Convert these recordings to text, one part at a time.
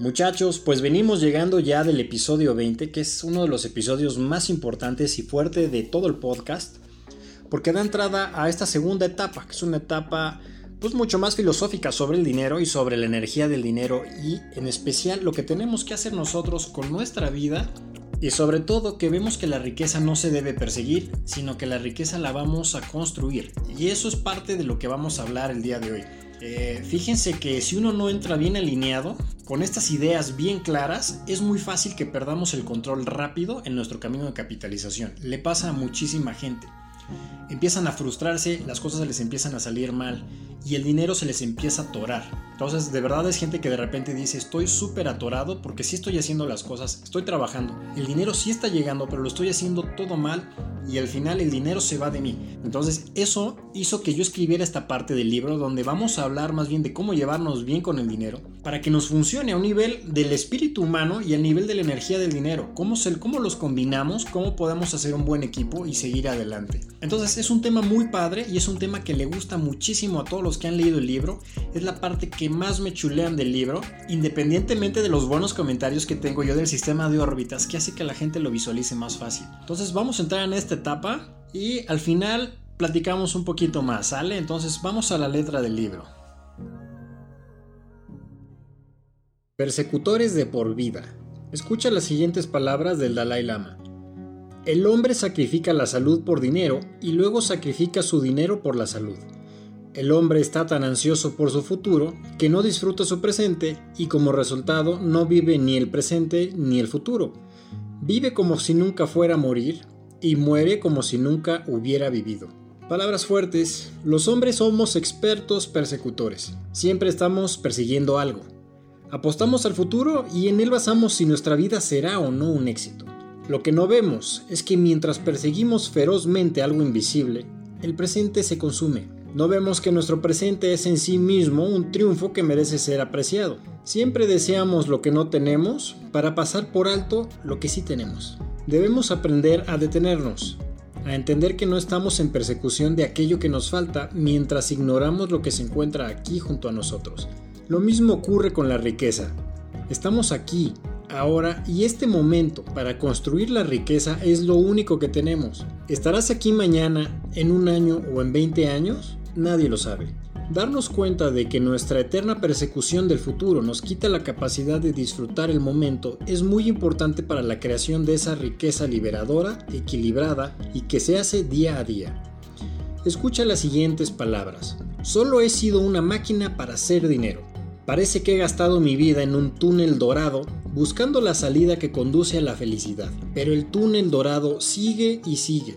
Muchachos, pues venimos llegando ya del episodio 20, que es uno de los episodios más importantes y fuertes de todo el podcast, porque da entrada a esta segunda etapa, que es una etapa pues mucho más filosófica sobre el dinero y sobre la energía del dinero y en especial lo que tenemos que hacer nosotros con nuestra vida y sobre todo que vemos que la riqueza no se debe perseguir, sino que la riqueza la vamos a construir. Y eso es parte de lo que vamos a hablar el día de hoy. Eh, fíjense que si uno no entra bien alineado, con estas ideas bien claras, es muy fácil que perdamos el control rápido en nuestro camino de capitalización. Le pasa a muchísima gente. Empiezan a frustrarse, las cosas les empiezan a salir mal y el dinero se les empieza a atorar. Entonces, de verdad es gente que de repente dice, estoy súper atorado porque sí estoy haciendo las cosas, estoy trabajando, el dinero sí está llegando, pero lo estoy haciendo todo mal y al final el dinero se va de mí. Entonces, eso hizo que yo escribiera esta parte del libro donde vamos a hablar más bien de cómo llevarnos bien con el dinero para que nos funcione a un nivel del espíritu humano y a nivel de la energía del dinero. Cómo, cómo los combinamos, cómo podemos hacer un buen equipo y seguir adelante. Entonces, es un tema muy padre y es un tema que le gusta muchísimo a todos los que han leído el libro. Es la parte que más me chulean del libro, independientemente de los buenos comentarios que tengo yo del sistema de órbitas, que hace que la gente lo visualice más fácil. Entonces, vamos a entrar en esta etapa y al final platicamos un poquito más, ¿sale? Entonces vamos a la letra del libro. Persecutores de por vida. Escucha las siguientes palabras del Dalai Lama. El hombre sacrifica la salud por dinero y luego sacrifica su dinero por la salud. El hombre está tan ansioso por su futuro que no disfruta su presente y como resultado no vive ni el presente ni el futuro. Vive como si nunca fuera a morir y muere como si nunca hubiera vivido. Palabras fuertes, los hombres somos expertos persecutores. Siempre estamos persiguiendo algo. Apostamos al futuro y en él basamos si nuestra vida será o no un éxito. Lo que no vemos es que mientras perseguimos ferozmente algo invisible, el presente se consume. No vemos que nuestro presente es en sí mismo un triunfo que merece ser apreciado. Siempre deseamos lo que no tenemos para pasar por alto lo que sí tenemos. Debemos aprender a detenernos, a entender que no estamos en persecución de aquello que nos falta mientras ignoramos lo que se encuentra aquí junto a nosotros. Lo mismo ocurre con la riqueza. Estamos aquí, ahora y este momento para construir la riqueza es lo único que tenemos. ¿Estarás aquí mañana, en un año o en 20 años? Nadie lo sabe. Darnos cuenta de que nuestra eterna persecución del futuro nos quita la capacidad de disfrutar el momento es muy importante para la creación de esa riqueza liberadora, equilibrada y que se hace día a día. Escucha las siguientes palabras. Solo he sido una máquina para hacer dinero. Parece que he gastado mi vida en un túnel dorado buscando la salida que conduce a la felicidad, pero el túnel dorado sigue y sigue.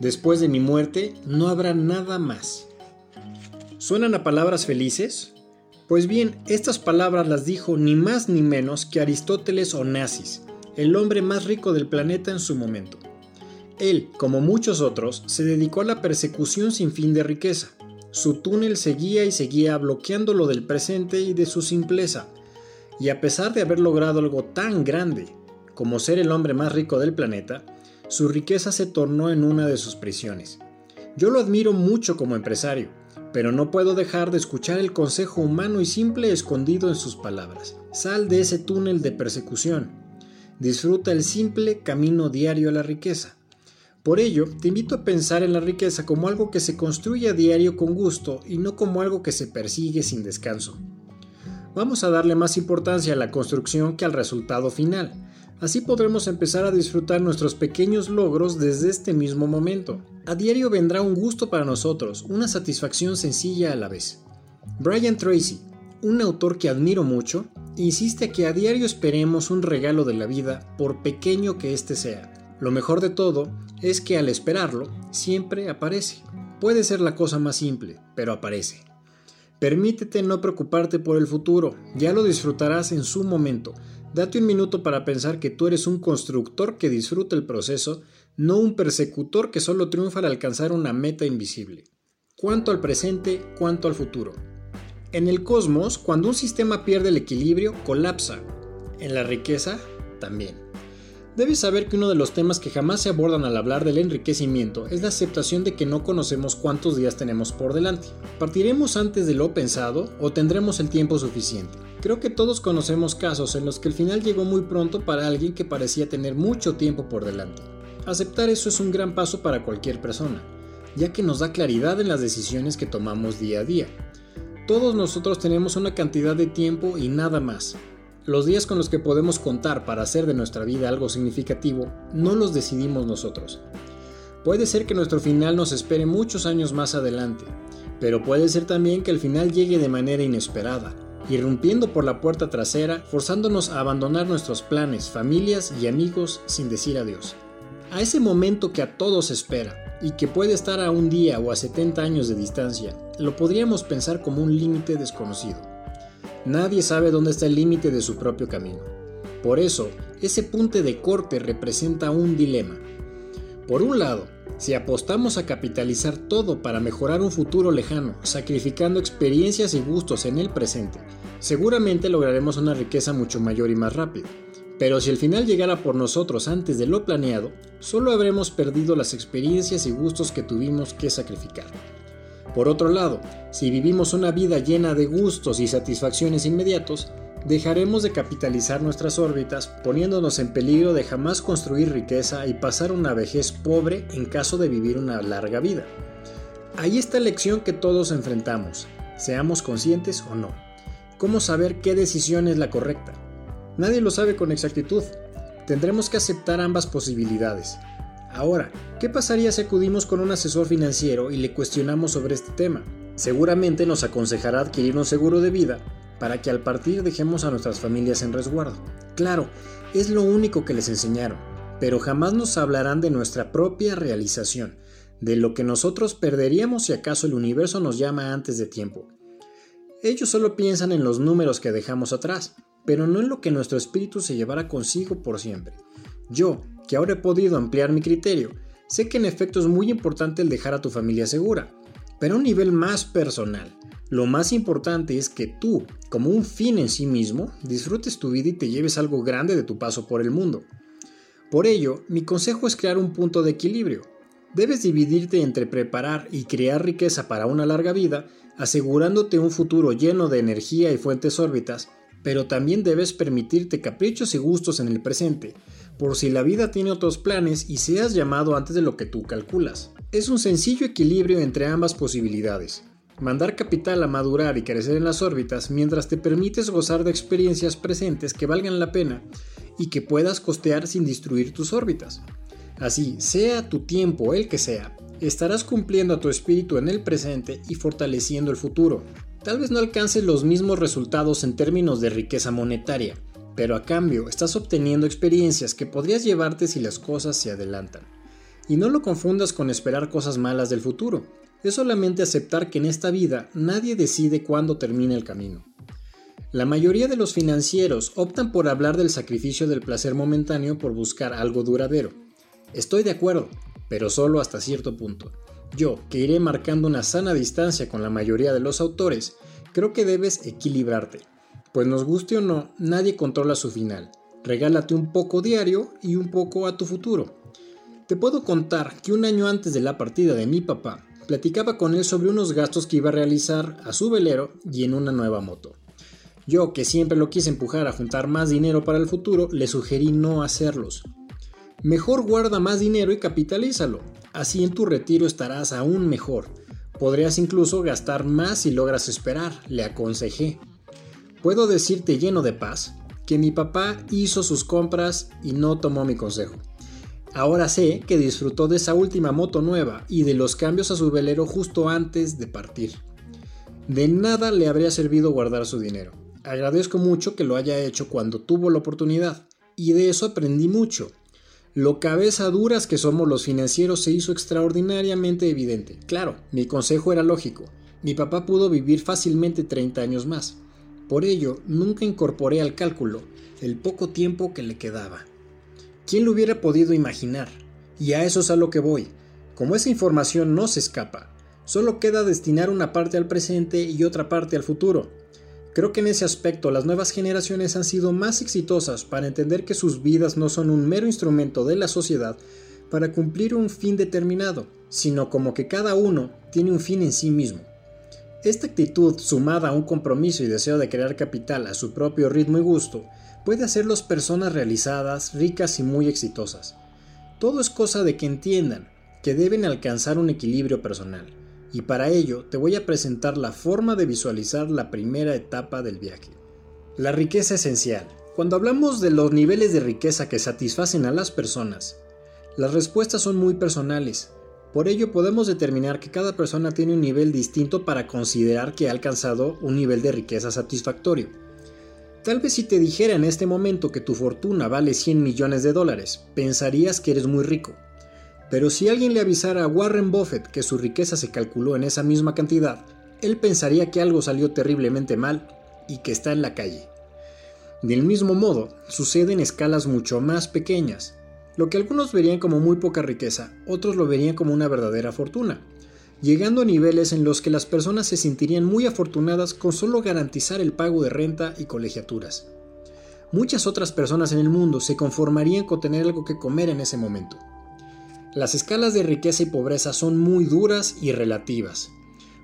Después de mi muerte no habrá nada más. ¿Suenan a palabras felices? Pues bien, estas palabras las dijo ni más ni menos que Aristóteles Onassis, el hombre más rico del planeta en su momento. Él, como muchos otros, se dedicó a la persecución sin fin de riqueza. Su túnel seguía y seguía bloqueando lo del presente y de su simpleza. Y a pesar de haber logrado algo tan grande como ser el hombre más rico del planeta, su riqueza se tornó en una de sus prisiones. Yo lo admiro mucho como empresario, pero no puedo dejar de escuchar el consejo humano y simple escondido en sus palabras. Sal de ese túnel de persecución. Disfruta el simple camino diario a la riqueza. Por ello, te invito a pensar en la riqueza como algo que se construye a diario con gusto y no como algo que se persigue sin descanso. Vamos a darle más importancia a la construcción que al resultado final. Así podremos empezar a disfrutar nuestros pequeños logros desde este mismo momento. A diario vendrá un gusto para nosotros, una satisfacción sencilla a la vez. Brian Tracy, un autor que admiro mucho, insiste que a diario esperemos un regalo de la vida, por pequeño que éste sea. Lo mejor de todo es que al esperarlo, siempre aparece. Puede ser la cosa más simple, pero aparece. Permítete no preocuparte por el futuro, ya lo disfrutarás en su momento. Date un minuto para pensar que tú eres un constructor que disfruta el proceso, no un persecutor que solo triunfa al alcanzar una meta invisible. Cuanto al presente, cuanto al futuro. En el cosmos, cuando un sistema pierde el equilibrio, colapsa. En la riqueza, también. Debes saber que uno de los temas que jamás se abordan al hablar del enriquecimiento es la aceptación de que no conocemos cuántos días tenemos por delante. ¿Partiremos antes de lo pensado o tendremos el tiempo suficiente? Creo que todos conocemos casos en los que el final llegó muy pronto para alguien que parecía tener mucho tiempo por delante. Aceptar eso es un gran paso para cualquier persona, ya que nos da claridad en las decisiones que tomamos día a día. Todos nosotros tenemos una cantidad de tiempo y nada más. Los días con los que podemos contar para hacer de nuestra vida algo significativo no los decidimos nosotros. Puede ser que nuestro final nos espere muchos años más adelante, pero puede ser también que el final llegue de manera inesperada, irrumpiendo por la puerta trasera, forzándonos a abandonar nuestros planes, familias y amigos sin decir adiós. A ese momento que a todos espera y que puede estar a un día o a 70 años de distancia, lo podríamos pensar como un límite desconocido. Nadie sabe dónde está el límite de su propio camino. Por eso, ese punto de corte representa un dilema. Por un lado, si apostamos a capitalizar todo para mejorar un futuro lejano, sacrificando experiencias y gustos en el presente, seguramente lograremos una riqueza mucho mayor y más rápida. Pero si el final llegara por nosotros antes de lo planeado, solo habremos perdido las experiencias y gustos que tuvimos que sacrificar. Por otro lado, si vivimos una vida llena de gustos y satisfacciones inmediatos, dejaremos de capitalizar nuestras órbitas poniéndonos en peligro de jamás construir riqueza y pasar una vejez pobre en caso de vivir una larga vida. Ahí está la lección que todos enfrentamos, seamos conscientes o no. ¿Cómo saber qué decisión es la correcta? Nadie lo sabe con exactitud. Tendremos que aceptar ambas posibilidades. Ahora, ¿qué pasaría si acudimos con un asesor financiero y le cuestionamos sobre este tema? Seguramente nos aconsejará adquirir un seguro de vida para que al partir dejemos a nuestras familias en resguardo. Claro, es lo único que les enseñaron, pero jamás nos hablarán de nuestra propia realización, de lo que nosotros perderíamos si acaso el universo nos llama antes de tiempo. Ellos solo piensan en los números que dejamos atrás, pero no en lo que nuestro espíritu se llevará consigo por siempre. Yo, que ahora he podido ampliar mi criterio, sé que en efecto es muy importante el dejar a tu familia segura, pero a un nivel más personal. Lo más importante es que tú, como un fin en sí mismo, disfrutes tu vida y te lleves algo grande de tu paso por el mundo. Por ello, mi consejo es crear un punto de equilibrio. Debes dividirte entre preparar y crear riqueza para una larga vida, asegurándote un futuro lleno de energía y fuentes órbitas, pero también debes permitirte caprichos y gustos en el presente, por si la vida tiene otros planes y seas llamado antes de lo que tú calculas. Es un sencillo equilibrio entre ambas posibilidades. Mandar capital a madurar y crecer en las órbitas mientras te permites gozar de experiencias presentes que valgan la pena y que puedas costear sin destruir tus órbitas. Así, sea tu tiempo el que sea, estarás cumpliendo a tu espíritu en el presente y fortaleciendo el futuro. Tal vez no alcances los mismos resultados en términos de riqueza monetaria, pero a cambio estás obteniendo experiencias que podrías llevarte si las cosas se adelantan. Y no lo confundas con esperar cosas malas del futuro, es solamente aceptar que en esta vida nadie decide cuándo termina el camino. La mayoría de los financieros optan por hablar del sacrificio del placer momentáneo por buscar algo duradero. Estoy de acuerdo, pero solo hasta cierto punto. Yo, que iré marcando una sana distancia con la mayoría de los autores, creo que debes equilibrarte. Pues nos guste o no, nadie controla su final. Regálate un poco diario y un poco a tu futuro. Te puedo contar que un año antes de la partida de mi papá, platicaba con él sobre unos gastos que iba a realizar a su velero y en una nueva moto. Yo, que siempre lo quise empujar a juntar más dinero para el futuro, le sugerí no hacerlos. Mejor guarda más dinero y capitalízalo. Así en tu retiro estarás aún mejor. Podrías incluso gastar más si logras esperar, le aconsejé. Puedo decirte lleno de paz que mi papá hizo sus compras y no tomó mi consejo. Ahora sé que disfrutó de esa última moto nueva y de los cambios a su velero justo antes de partir. De nada le habría servido guardar su dinero. Agradezco mucho que lo haya hecho cuando tuvo la oportunidad y de eso aprendí mucho. Lo cabeza duras que somos los financieros se hizo extraordinariamente evidente. Claro, mi consejo era lógico. Mi papá pudo vivir fácilmente 30 años más. Por ello, nunca incorporé al cálculo el poco tiempo que le quedaba. ¿Quién lo hubiera podido imaginar? Y a eso es a lo que voy. Como esa información no se escapa, solo queda destinar una parte al presente y otra parte al futuro. Creo que en ese aspecto las nuevas generaciones han sido más exitosas para entender que sus vidas no son un mero instrumento de la sociedad para cumplir un fin determinado, sino como que cada uno tiene un fin en sí mismo. Esta actitud, sumada a un compromiso y deseo de crear capital a su propio ritmo y gusto, puede hacerlos personas realizadas, ricas y muy exitosas. Todo es cosa de que entiendan que deben alcanzar un equilibrio personal, y para ello te voy a presentar la forma de visualizar la primera etapa del viaje. La riqueza esencial. Cuando hablamos de los niveles de riqueza que satisfacen a las personas, las respuestas son muy personales. Por ello podemos determinar que cada persona tiene un nivel distinto para considerar que ha alcanzado un nivel de riqueza satisfactorio. Tal vez si te dijera en este momento que tu fortuna vale 100 millones de dólares, pensarías que eres muy rico. Pero si alguien le avisara a Warren Buffett que su riqueza se calculó en esa misma cantidad, él pensaría que algo salió terriblemente mal y que está en la calle. Del mismo modo, sucede en escalas mucho más pequeñas. Lo que algunos verían como muy poca riqueza, otros lo verían como una verdadera fortuna, llegando a niveles en los que las personas se sentirían muy afortunadas con solo garantizar el pago de renta y colegiaturas. Muchas otras personas en el mundo se conformarían con tener algo que comer en ese momento. Las escalas de riqueza y pobreza son muy duras y relativas,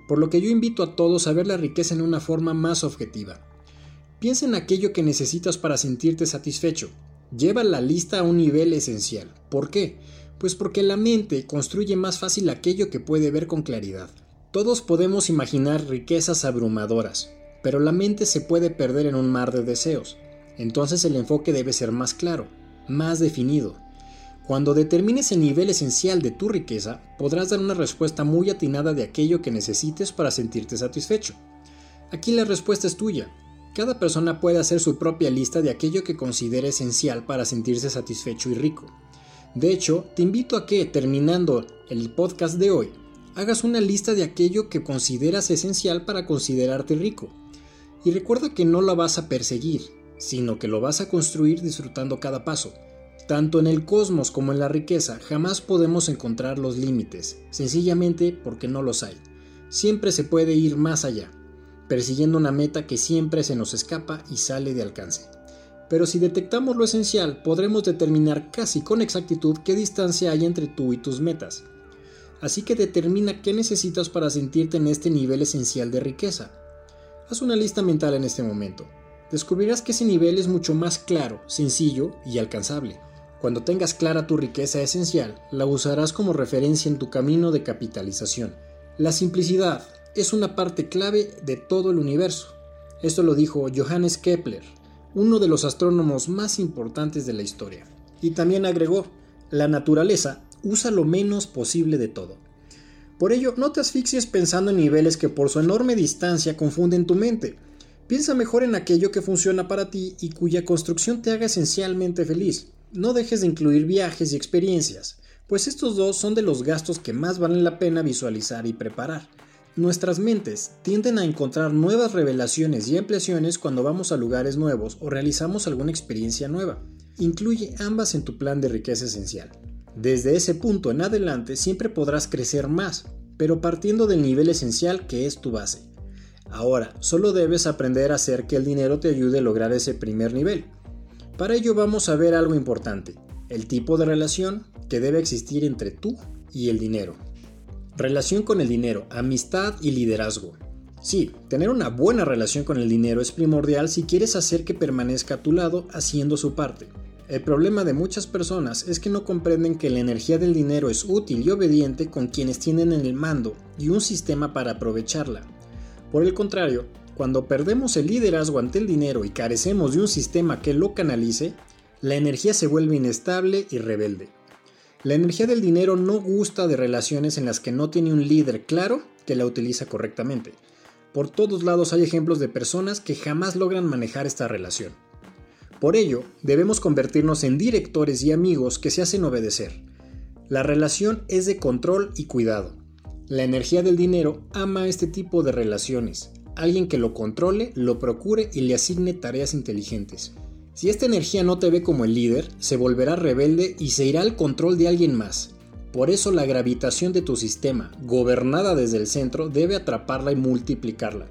por lo que yo invito a todos a ver la riqueza en una forma más objetiva. Piensa en aquello que necesitas para sentirte satisfecho. Lleva la lista a un nivel esencial. ¿Por qué? Pues porque la mente construye más fácil aquello que puede ver con claridad. Todos podemos imaginar riquezas abrumadoras, pero la mente se puede perder en un mar de deseos. Entonces el enfoque debe ser más claro, más definido, cuando determines el nivel esencial de tu riqueza, podrás dar una respuesta muy atinada de aquello que necesites para sentirte satisfecho. Aquí la respuesta es tuya. Cada persona puede hacer su propia lista de aquello que considere esencial para sentirse satisfecho y rico. De hecho, te invito a que, terminando el podcast de hoy, hagas una lista de aquello que consideras esencial para considerarte rico. Y recuerda que no lo vas a perseguir, sino que lo vas a construir disfrutando cada paso. Tanto en el cosmos como en la riqueza jamás podemos encontrar los límites, sencillamente porque no los hay. Siempre se puede ir más allá, persiguiendo una meta que siempre se nos escapa y sale de alcance. Pero si detectamos lo esencial, podremos determinar casi con exactitud qué distancia hay entre tú y tus metas. Así que determina qué necesitas para sentirte en este nivel esencial de riqueza. Haz una lista mental en este momento. Descubrirás que ese nivel es mucho más claro, sencillo y alcanzable. Cuando tengas clara tu riqueza esencial, la usarás como referencia en tu camino de capitalización. La simplicidad es una parte clave de todo el universo. Esto lo dijo Johannes Kepler, uno de los astrónomos más importantes de la historia. Y también agregó, la naturaleza usa lo menos posible de todo. Por ello, no te asfixies pensando en niveles que por su enorme distancia confunden tu mente. Piensa mejor en aquello que funciona para ti y cuya construcción te haga esencialmente feliz no dejes de incluir viajes y experiencias, pues estos dos son de los gastos que más valen la pena visualizar y preparar. Nuestras mentes tienden a encontrar nuevas revelaciones y ampliaciones cuando vamos a lugares nuevos o realizamos alguna experiencia nueva. Incluye ambas en tu plan de riqueza esencial. Desde ese punto en adelante siempre podrás crecer más, pero partiendo del nivel esencial que es tu base. Ahora, solo debes aprender a hacer que el dinero te ayude a lograr ese primer nivel. Para ello vamos a ver algo importante, el tipo de relación que debe existir entre tú y el dinero. Relación con el dinero, amistad y liderazgo. Sí, tener una buena relación con el dinero es primordial si quieres hacer que permanezca a tu lado haciendo su parte. El problema de muchas personas es que no comprenden que la energía del dinero es útil y obediente con quienes tienen en el mando y un sistema para aprovecharla. Por el contrario, cuando perdemos el liderazgo ante el dinero y carecemos de un sistema que lo canalice, la energía se vuelve inestable y rebelde. La energía del dinero no gusta de relaciones en las que no tiene un líder claro que la utiliza correctamente. Por todos lados hay ejemplos de personas que jamás logran manejar esta relación. Por ello, debemos convertirnos en directores y amigos que se hacen obedecer. La relación es de control y cuidado. La energía del dinero ama este tipo de relaciones, alguien que lo controle, lo procure y le asigne tareas inteligentes. Si esta energía no te ve como el líder, se volverá rebelde y se irá al control de alguien más. Por eso la gravitación de tu sistema, gobernada desde el centro, debe atraparla y multiplicarla.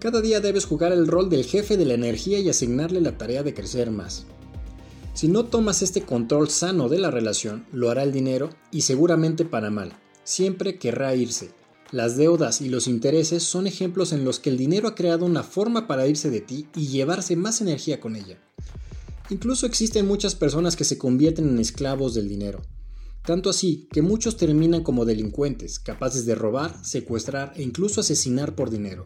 Cada día debes jugar el rol del jefe de la energía y asignarle la tarea de crecer más. Si no tomas este control sano de la relación, lo hará el dinero y seguramente para mal. Siempre querrá irse, Las deudas y los intereses son ejemplos en los que el dinero ha creado una forma para irse de ti y llevarse más energía con ella. Incluso existen muchas personas que se convierten en esclavos del dinero. Tanto así que muchos terminan como delincuentes, capaces de robar, secuestrar e incluso asesinar por dinero.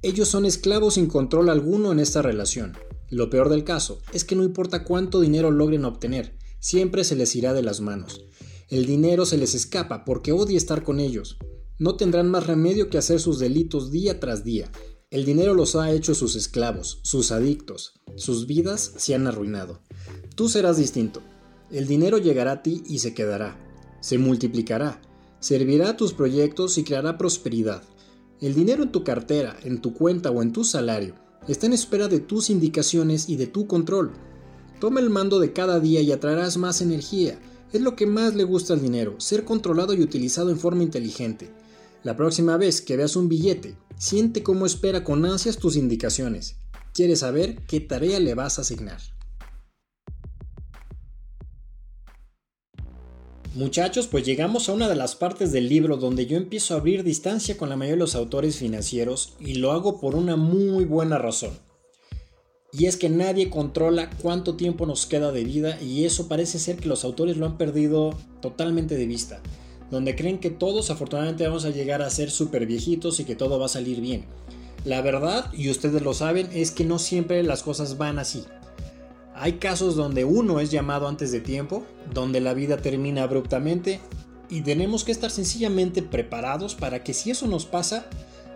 Ellos son esclavos sin control alguno en esta relación. Lo peor del caso es que no importa cuánto dinero logren obtener, siempre se les irá de las manos. El dinero se les escapa porque odia estar con ellos. No tendrán más remedio que hacer sus delitos día tras día. El dinero los ha hecho sus esclavos, sus adictos. Sus vidas se han arruinado. Tú serás distinto. El dinero llegará a ti y se quedará. Se multiplicará. Servirá a tus proyectos y creará prosperidad. El dinero en tu cartera, en tu cuenta o en tu salario está en espera de tus indicaciones y de tu control. Toma el mando de cada día y atraerás más energía. Es lo que más le gusta al dinero, ser controlado y utilizado en forma inteligente. La próxima vez que veas un billete, siente cómo espera con ansias tus indicaciones. Quiere saber qué tarea le vas a asignar. Muchachos, pues llegamos a una de las partes del libro donde yo empiezo a abrir distancia con la mayoría de los autores financieros y lo hago por una muy buena razón. Y es que nadie controla cuánto tiempo nos queda de vida y eso parece ser que los autores lo han perdido totalmente de vista. Donde creen que todos afortunadamente vamos a llegar a ser súper viejitos y que todo va a salir bien. La verdad, y ustedes lo saben, es que no siempre las cosas van así. Hay casos donde uno es llamado antes de tiempo, donde la vida termina abruptamente y tenemos que estar sencillamente preparados para que si eso nos pasa,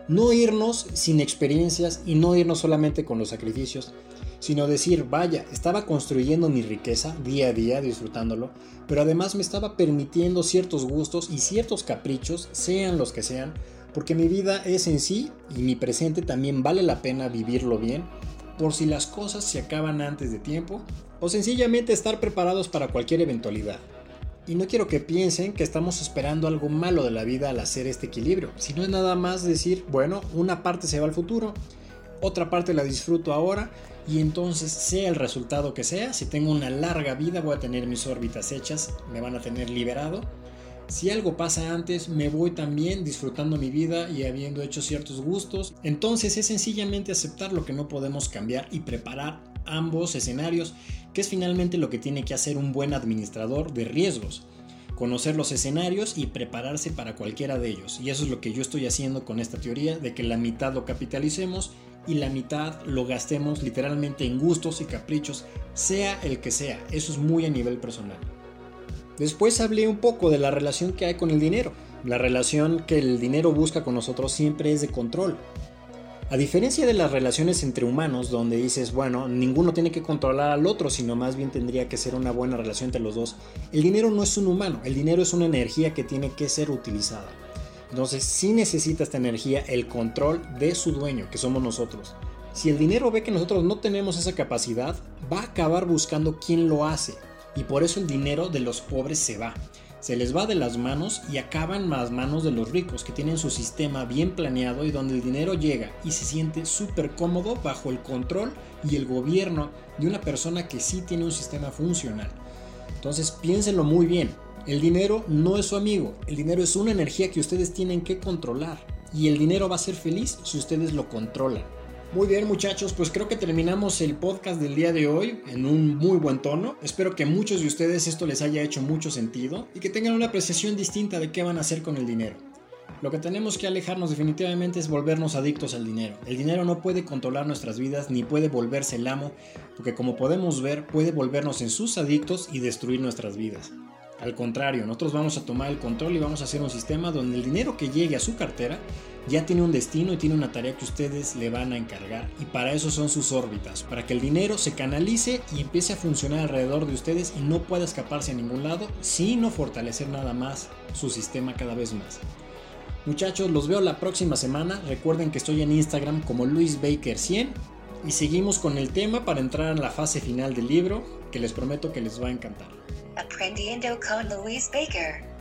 no irnos sin experiencias y no irnos solamente con los sacrificios, sino decir, vaya, estaba construyendo mi riqueza día a día, disfrutándolo, pero además me estaba permitiendo ciertos gustos y ciertos caprichos, sean los que sean, porque mi vida es en sí y mi presente también vale la pena vivirlo bien por si las cosas se acaban antes de tiempo o sencillamente estar preparados para cualquier eventualidad. Y no quiero que piensen que estamos esperando algo malo de la vida al hacer este equilibrio, sino es nada más decir, bueno, una parte se va al futuro, otra parte la disfruto ahora y entonces sea el resultado que sea, si tengo una larga vida voy a tener mis órbitas hechas, me van a tener liberado si algo pasa antes, me voy también disfrutando mi vida y habiendo hecho ciertos gustos. Entonces es sencillamente aceptar lo que no podemos cambiar y preparar ambos escenarios, que es finalmente lo que tiene que hacer un buen administrador de riesgos. Conocer los escenarios y prepararse para cualquiera de ellos. Y eso es lo que yo estoy haciendo con esta teoría de que la mitad lo capitalicemos y la mitad lo gastemos literalmente en gustos y caprichos, sea el que sea. Eso es muy a nivel personal. Después hablé un poco de la relación que hay con el dinero. La relación que el dinero busca con nosotros siempre es de control. A diferencia de las relaciones entre humanos, donde dices, bueno, ninguno tiene que controlar al otro, sino más bien tendría que ser una buena relación entre los dos, el dinero no es un humano, el dinero es una energía que tiene que ser utilizada. Entonces sí necesita esta energía el control de su dueño, que somos nosotros. Si el dinero ve que nosotros no tenemos esa capacidad, va a acabar buscando quién lo hace, y por eso el dinero de los pobres se va. Se les va de las manos y acaban las manos de los ricos que tienen su sistema bien planeado y donde el dinero llega y se siente súper cómodo bajo el control y el gobierno de una persona que sí tiene un sistema funcional. Entonces piénsenlo muy bien, el dinero no es su amigo, el dinero es una energía que ustedes tienen que controlar y el dinero va a ser feliz si ustedes lo controlan. Muy bien muchachos, pues creo que terminamos el podcast del día de hoy en un muy buen tono. Espero que muchos de ustedes esto les haya hecho mucho sentido y que tengan una apreciación distinta de qué van a hacer con el dinero. Lo que tenemos que alejarnos definitivamente es volvernos adictos al dinero. El dinero no puede controlar nuestras vidas ni puede volverse el amo, porque como podemos ver puede volvernos en sus adictos y destruir nuestras vidas. Al contrario, nosotros vamos a tomar el control y vamos a hacer un sistema donde el dinero que llegue a su cartera ya tiene un destino y tiene una tarea que ustedes le van a encargar. Y para eso son sus órbitas, para que el dinero se canalice y empiece a funcionar alrededor de ustedes y no pueda escaparse a ningún lado, sino fortalecer nada más su sistema cada vez más. Muchachos, los veo la próxima semana. Recuerden que estoy en Instagram como LuisBaker100 y seguimos con el tema para entrar en la fase final del libro que les prometo que les va a encantar. Aprendiendo con Louise Baker.